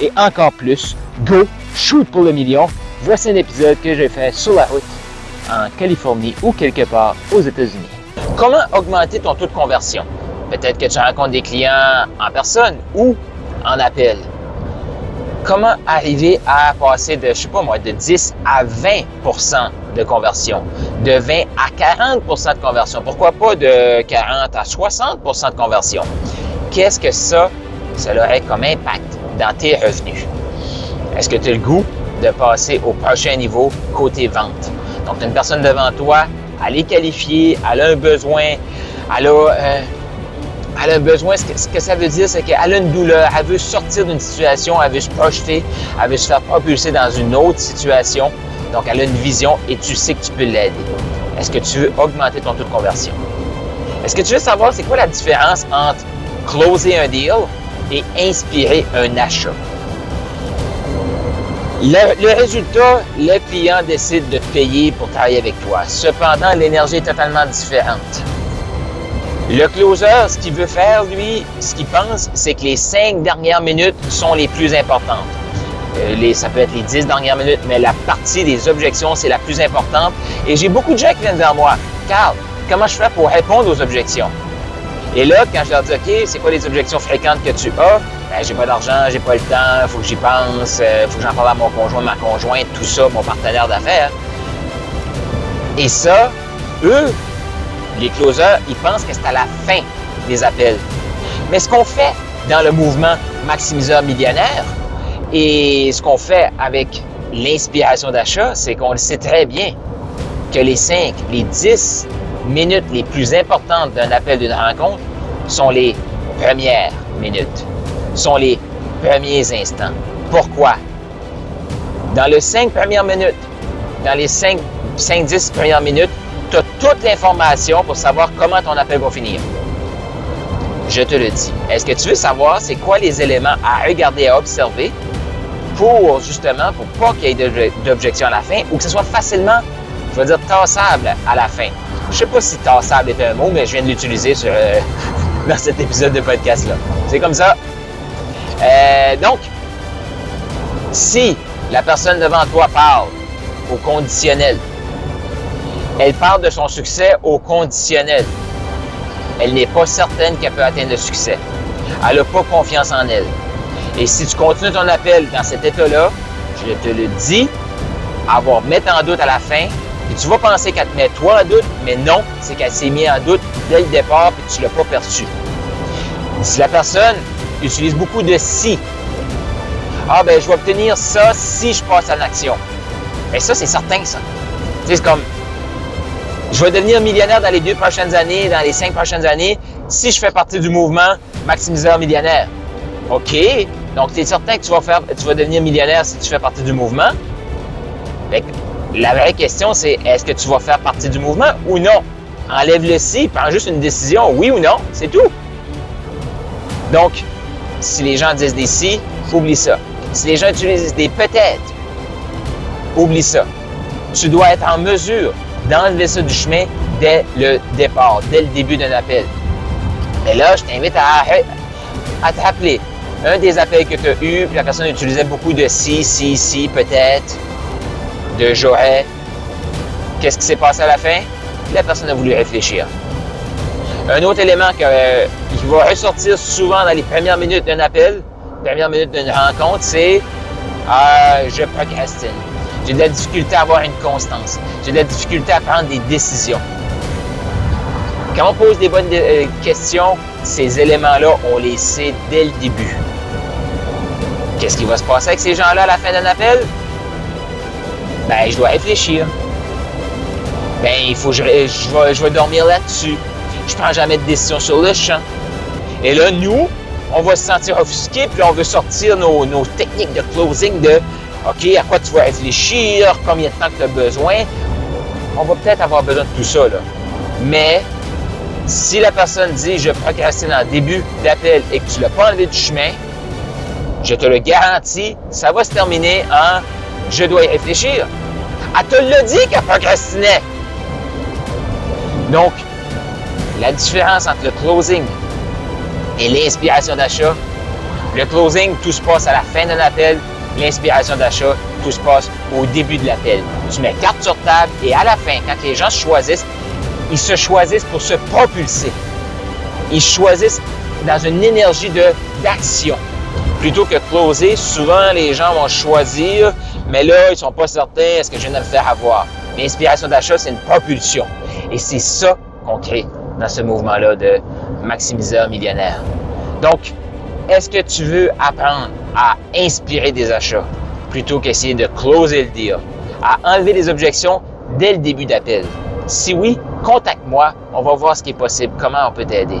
et encore plus, go, shoot pour le million. Voici un épisode que j'ai fait sur la route en Californie ou quelque part aux États-Unis. Comment augmenter ton taux de conversion? Peut-être que tu rencontres des clients en personne ou en appel. Comment arriver à passer de, je sais pas moi, de 10 à 20% de conversion, de 20 à 40% de conversion, pourquoi pas de 40 à 60% de conversion? Qu'est-ce que ça, ça aurait comme impact? Dans tes revenus. Est-ce que tu as le goût de passer au prochain niveau côté vente? Donc, tu as une personne devant toi, elle est qualifiée, elle a un besoin, elle a, euh, elle a un besoin. Ce que, ce que ça veut dire, c'est qu'elle a une douleur, elle veut sortir d'une situation, elle veut se projeter, elle veut se faire propulser dans une autre situation. Donc, elle a une vision et tu sais que tu peux l'aider. Est-ce que tu veux augmenter ton taux de conversion? Est-ce que tu veux savoir c'est quoi la différence entre closer un deal et inspirer un achat. Le, résultat, le client décide de payer pour travailler avec toi. Cependant, l'énergie est totalement différente. Le closer, ce qu'il veut faire, lui, ce qu'il pense, c'est que les cinq dernières minutes sont les plus importantes. Euh, ça peut être les dix dernières minutes, mais la partie des objections, c'est la plus importante. Et j'ai beaucoup de gens qui viennent vers moi. Carl, comment je fais pour répondre aux objections? Et là, quand je leur dis, OK, c'est quoi les objections fréquentes que tu as? Ben, j'ai pas d'argent, j'ai pas le temps, faut que j'y pense, euh, faut que j'en parle à mon conjoint, ma conjointe, tout ça, mon partenaire d'affaires. Et ça, eux, les closers, ils pensent que c'est à la fin des appels. Mais ce qu'on fait dans le mouvement maximiseur millionnaire et ce qu'on fait avec l'inspiration d'achat, c'est qu'on le sait très bien que les 5, les 10 minutes les plus importantes d'un appel d'une rencontre sont les premières minutes, sont les premiers instants. Pourquoi? Dans les cinq premières minutes, dans les 5, 10 premières minutes, tu as toute l'information pour savoir comment ton appel va finir. Je te le dis. Est-ce que tu veux savoir c'est quoi les éléments à regarder, à observer pour justement, pour pas qu'il y ait d'objection à la fin ou que ce soit facilement, je veux dire, tassable à la fin? Je sais pas si tassable est un mot, mais je viens de l'utiliser euh, dans cet épisode de podcast-là. C'est comme ça. Euh, donc, si la personne devant toi parle au conditionnel, elle parle de son succès au conditionnel. Elle n'est pas certaine qu'elle peut atteindre le succès. Elle n'a pas confiance en elle. Et si tu continues ton appel dans cet état-là, je te le dis, avoir mettre en doute à la fin, et tu vas penser qu'elle te met toi en doute, mais non, c'est qu'elle s'est mise en doute dès le départ et tu ne l'as pas perçu. Si la personne utilise beaucoup de si, ah ben je vais obtenir ça si je passe à l'action. Mais ça, c'est certain, ça. C'est comme, je vais devenir millionnaire dans les deux prochaines années, dans les cinq prochaines années, si je fais partie du mouvement maximiseur millionnaire. OK, donc tu es certain que tu vas, faire, tu vas devenir millionnaire si tu fais partie du mouvement? La vraie question, c'est est-ce que tu vas faire partie du mouvement ou non? Enlève le si, prends juste une décision, oui ou non, c'est tout. Donc, si les gens disent des si, oublie ça. Si les gens utilisent des peut-être, oublie ça. Tu dois être en mesure d'enlever ça du chemin dès le départ, dès le début d'un appel. Et là, je t'invite à, à te rappeler un des appels que tu as eu, la personne utilisait beaucoup de si, si, si, peut-être de j'aurais. Qu'est-ce qui s'est passé à la fin? La personne a voulu réfléchir. Un autre élément euh, qui va ressortir souvent dans les premières minutes d'un appel, premières minutes d'une rencontre, c'est euh, je procrastine. J'ai de la difficulté à avoir une constance. J'ai de la difficulté à prendre des décisions. Quand on pose des bonnes euh, questions, ces éléments-là, on les sait dès le début. Qu'est-ce qui va se passer avec ces gens-là à la fin d'un appel? Ben, je dois réfléchir. Ben, il faut que je, vais, dormir là-dessus. Je prends jamais de décision sur le champ. Et là, nous, on va se sentir offusqué, puis on veut sortir nos, nos techniques de closing de OK, à quoi tu vas réfléchir, combien de temps tu as besoin. On va peut-être avoir besoin de tout ça, là. Mais si la personne dit je procrastine en début d'appel et que tu ne l'as pas enlevé du chemin, je te le garantis, ça va se terminer en je dois y réfléchir. Elle te l'a dit qu'elle procrastinait. Donc, la différence entre le closing et l'inspiration d'achat, le closing, tout se passe à la fin d'un appel. L'inspiration d'achat, tout se passe au début de l'appel. Tu mets carte sur table et à la fin, quand les gens choisissent, ils se choisissent pour se propulser. Ils choisissent dans une énergie d'action. Plutôt que closer, souvent les gens vont choisir, mais là, ils sont pas certains, est-ce que je viens de me faire avoir? L'inspiration d'achat, c'est une propulsion. Et c'est ça qu'on crée dans ce mouvement-là de maximiseur millionnaire. Donc, est-ce que tu veux apprendre à inspirer des achats plutôt qu'essayer de closer le deal, à enlever les objections dès le début d'appel? Si oui, contacte-moi, on va voir ce qui est possible, comment on peut t'aider?